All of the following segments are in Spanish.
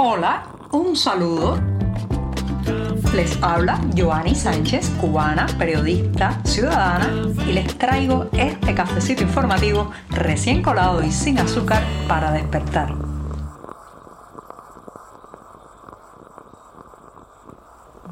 Hola, un saludo. Les habla Joanny Sánchez, cubana, periodista, ciudadana, y les traigo este cafecito informativo recién colado y sin azúcar para despertar.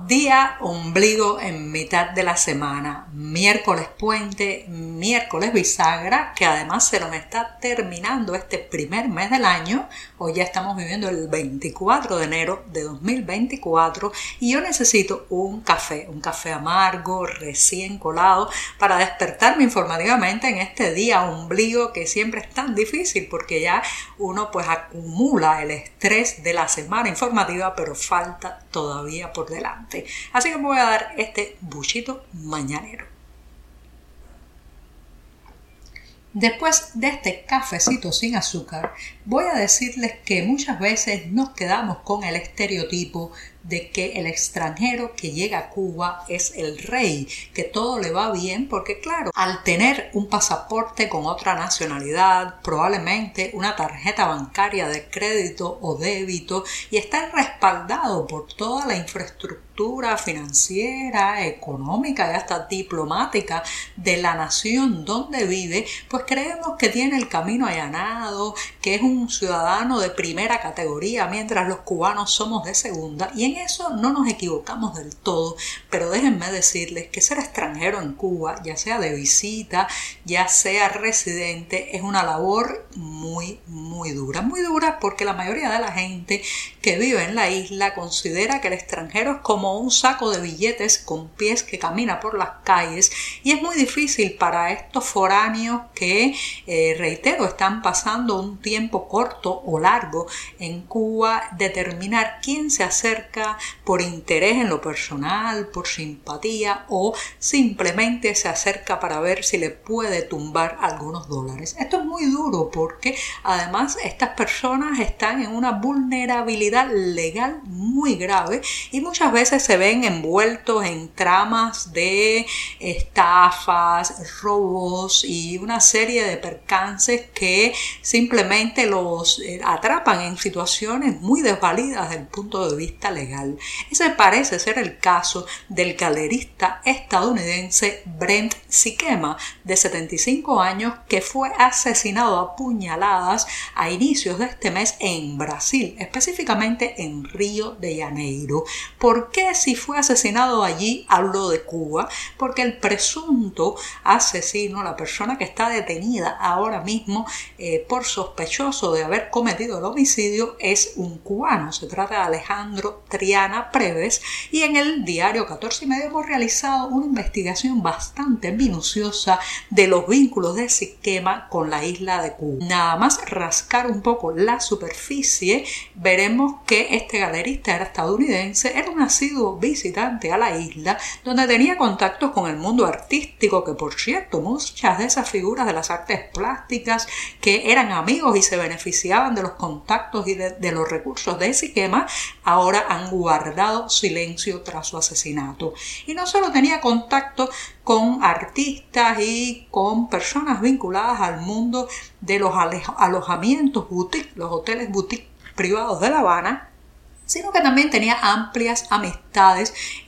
Día ombligo en mitad de la semana, miércoles puente, miércoles bisagra, que además se nos está terminando este primer mes del año, hoy ya estamos viviendo el 24 de enero de 2024 y yo necesito un café, un café amargo, recién colado, para despertarme informativamente en este día ombligo que siempre es tan difícil porque ya uno pues acumula el estrés de la semana informativa, pero falta todavía por delante. Así que me voy a dar este buchito mañanero. Después de este cafecito sin azúcar, voy a decirles que muchas veces nos quedamos con el estereotipo de que el extranjero que llega a Cuba es el rey, que todo le va bien, porque claro, al tener un pasaporte con otra nacionalidad, probablemente una tarjeta bancaria de crédito o débito, y estar respaldado por toda la infraestructura financiera, económica y hasta diplomática de la nación donde vive, pues creemos que tiene el camino allanado, que es un ciudadano de primera categoría, mientras los cubanos somos de segunda, y en eso no nos equivocamos del todo, pero déjenme decirles que ser extranjero en Cuba, ya sea de visita, ya sea residente, es una labor muy, muy dura. Muy dura porque la mayoría de la gente que vive en la isla considera que el extranjero es como un saco de billetes con pies que camina por las calles y es muy difícil para estos foráneos que, eh, reitero, están pasando un tiempo corto o largo en Cuba determinar quién se acerca por interés en lo personal, por simpatía o simplemente se acerca para ver si le puede tumbar algunos dólares. Esto es muy duro porque además estas personas están en una vulnerabilidad legal muy grave y muchas veces se ven envueltos en tramas de estafas, robos y una serie de percances que simplemente los eh, atrapan en situaciones muy desvalidas desde el punto de vista legal. Ese parece ser el caso del galerista estadounidense Brent Sikema, de 75 años, que fue asesinado a puñaladas a inicios de este mes en Brasil, específicamente en Río de Janeiro. ¿Por qué si fue asesinado allí hablo de Cuba? Porque el presunto asesino, la persona que está detenida ahora mismo eh, por sospechoso de haber cometido el homicidio, es un cubano. Se trata de Alejandro Triana Preves y en el diario 14 y medio hemos realizado una investigación bastante minuciosa de los vínculos de Siquema con la isla de Cuba. Nada más rascar un poco la superficie, veremos que este galerista era estadounidense, era un asiduo visitante a la isla, donde tenía contactos con el mundo artístico, que por cierto, muchas de esas figuras de las artes plásticas que eran amigos y se beneficiaban de los contactos y de, los recursos de Siquema, ahora han guardado silencio tras su asesinato. Y no solo tenía contacto con artistas y con personas vinculadas al mundo de los alojamientos boutique, los hoteles boutique privados de La Habana, sino que también tenía amplias amistades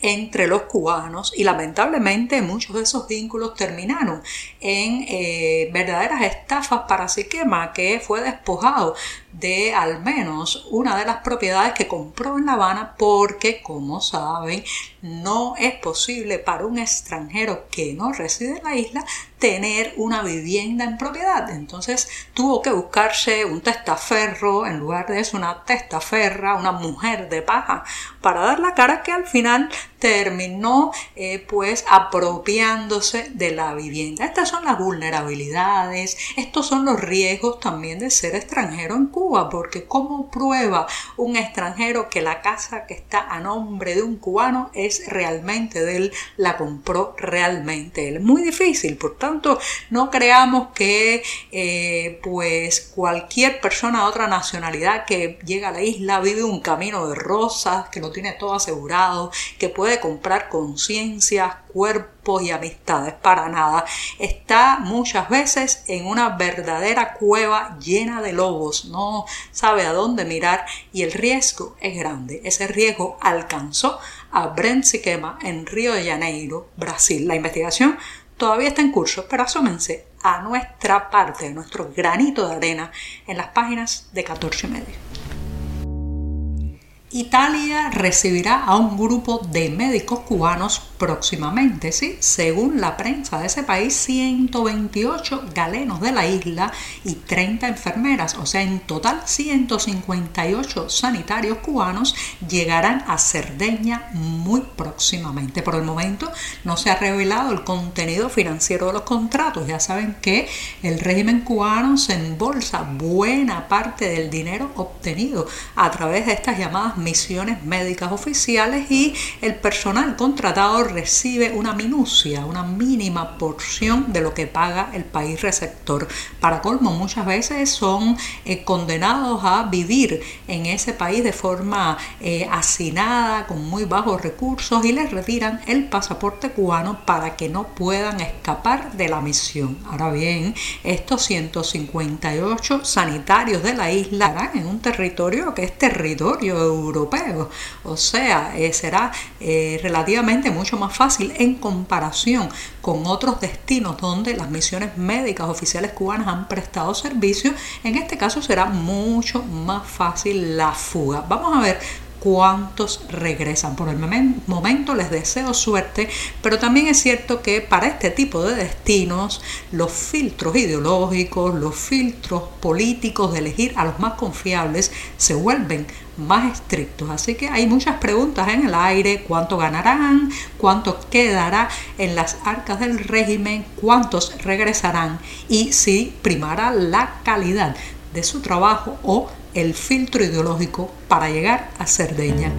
entre los cubanos y lamentablemente muchos de esos vínculos terminaron en eh, verdaderas estafas para Siquema, que fue despojado de al menos una de las propiedades que compró en La Habana porque, como saben, no es posible para un extranjero que no reside en la isla tener una vivienda en propiedad. Entonces tuvo que buscarse un testaferro, en lugar de eso una testaferra, una mujer de paja, para dar la cara que al final terminó eh, pues apropiándose de la vivienda. Estas son las vulnerabilidades, estos son los riesgos también de ser extranjero en Cuba, porque como prueba un extranjero que la casa que está a nombre de un cubano es realmente de él, la compró realmente él. Muy difícil, por tanto, no creamos que eh, pues cualquier persona de otra nacionalidad que llega a la isla vive un camino de rosas, que lo tiene todo asegurado, que puede puede comprar conciencias, cuerpos y amistades, para nada. Está muchas veces en una verdadera cueva llena de lobos, no sabe a dónde mirar y el riesgo es grande. Ese riesgo alcanzó a Brent Siquema en Río de Janeiro, Brasil. La investigación todavía está en curso, pero asómense a nuestra parte, a nuestro granito de arena en las páginas de 14 y medio. Italia recibirá a un grupo de médicos cubanos próximamente, ¿sí? Según la prensa de ese país, 128 galenos de la isla y 30 enfermeras, o sea, en total 158 sanitarios cubanos llegarán a Cerdeña muy próximamente. Por el momento no se ha revelado el contenido financiero de los contratos. Ya saben que el régimen cubano se embolsa buena parte del dinero obtenido a través de estas llamadas misiones médicas oficiales y el personal contratado recibe una minucia, una mínima porción de lo que paga el país receptor. Para colmo, muchas veces son eh, condenados a vivir en ese país de forma eh, hacinada, con muy bajos recursos y les retiran el pasaporte cubano para que no puedan escapar de la misión. Ahora bien, estos 158 sanitarios de la isla estarán en un territorio que es territorio europeo, o sea, eh, será relativamente mucho más fácil en comparación con otros destinos donde las misiones médicas oficiales cubanas han prestado servicio. En este caso será mucho más fácil la fuga. Vamos a ver cuántos regresan. Por el momento les deseo suerte, pero también es cierto que para este tipo de destinos los filtros ideológicos, los filtros políticos de elegir a los más confiables se vuelven más estrictos. Así que hay muchas preguntas en el aire, cuánto ganarán, cuánto quedará en las arcas del régimen, cuántos regresarán y si primará la calidad de su trabajo o el filtro ideológico para llegar a Cerdeña.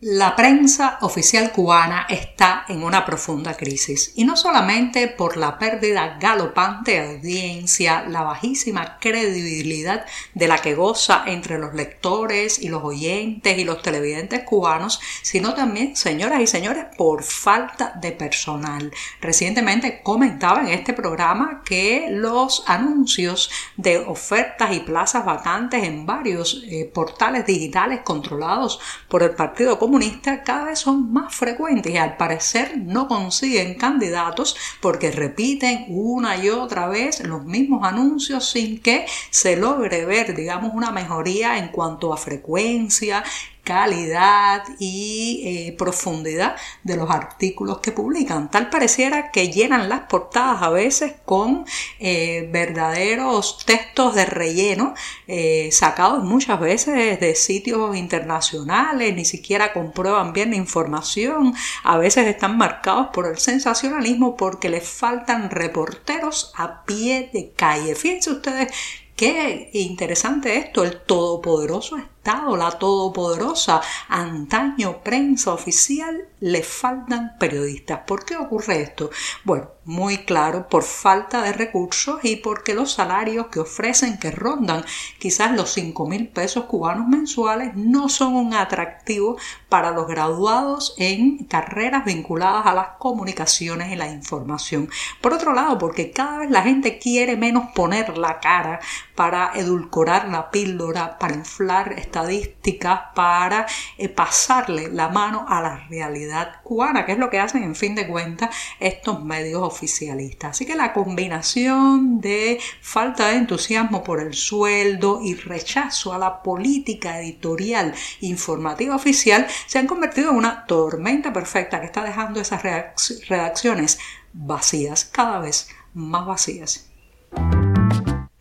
La prensa oficial cubana está en una profunda crisis y no solamente por la pérdida galopante de audiencia, la bajísima credibilidad de la que goza entre los lectores y los oyentes y los televidentes cubanos, sino también, señoras y señores, por falta de personal. Recientemente comentaba en este programa que los anuncios de ofertas y plazas vacantes en varios eh, portales digitales controlados por el Partido Comunista comunistas cada vez son más frecuentes y al parecer no consiguen candidatos porque repiten una y otra vez los mismos anuncios sin que se logre ver, digamos, una mejoría en cuanto a frecuencia, calidad y eh, profundidad de los artículos que publican. Tal pareciera que llenan las portadas a veces con eh, verdaderos textos de relleno eh, sacados muchas veces de sitios internacionales, ni siquiera comprueban bien la información, a veces están marcados por el sensacionalismo porque les faltan reporteros a pie de calle. Fíjense ustedes Qué interesante esto, el todopoderoso La todopoderosa antaño prensa oficial, le faltan periodistas. ¿Por qué ocurre esto? Bueno, muy claro, por falta de recursos y porque los salarios que ofrecen, que rondan quizás los 5 mil pesos cubanos mensuales, no son un atractivo para los graduados en carreras vinculadas a las comunicaciones y la información. Por otro lado, porque cada vez la gente quiere menos poner la cara para edulcorar la píldora, para inflar estadísticas, para eh, pasarle la mano a la realidad cubana, que es lo que hacen en fin de cuentas estos medios oficialistas. Así que la combinación de falta de entusiasmo por el sueldo y rechazo a la política editorial informativa oficial se han convertido en una tormenta perfecta que está dejando esas redacciones vacías, cada vez más vacías.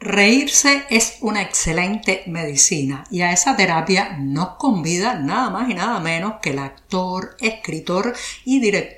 Reírse es una excelente medicina y a esa terapia nos convida nada más y nada menos que el actor, escritor y director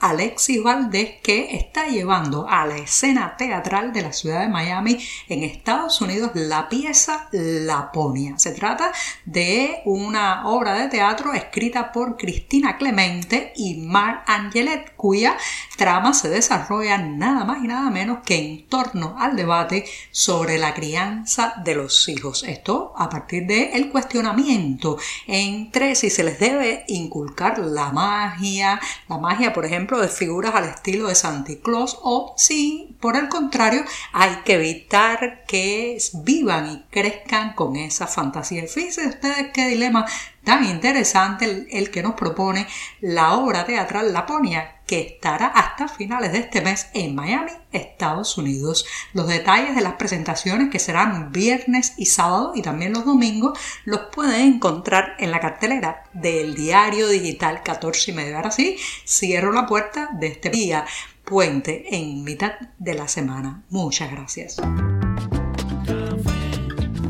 Alexis Valdés que está llevando a la escena teatral de la ciudad de Miami en Estados Unidos la pieza Laponia. Se trata de una obra de teatro escrita por Cristina Clemente y Mar Angelet cuya trama se desarrolla nada más y nada menos que en torno al debate sobre la crianza de los hijos. Esto a partir del el cuestionamiento entre si se les debe inculcar la magia, la magia por ejemplo de figuras al estilo de Santa Claus o si por el contrario hay que evitar que vivan y crezcan con esa fantasía. Fíjense ustedes qué dilema tan interesante el, que nos propone la obra teatral Laponia, que estará hasta finales de este mes en Miami, Estados Unidos. Los detalles de las presentaciones que serán viernes y sábado y también los domingos los pueden encontrar en la cartelera del diario digital 14 y medio. Ahora sí, cierro la puerta de este día puente en mitad de la semana. Muchas gracias.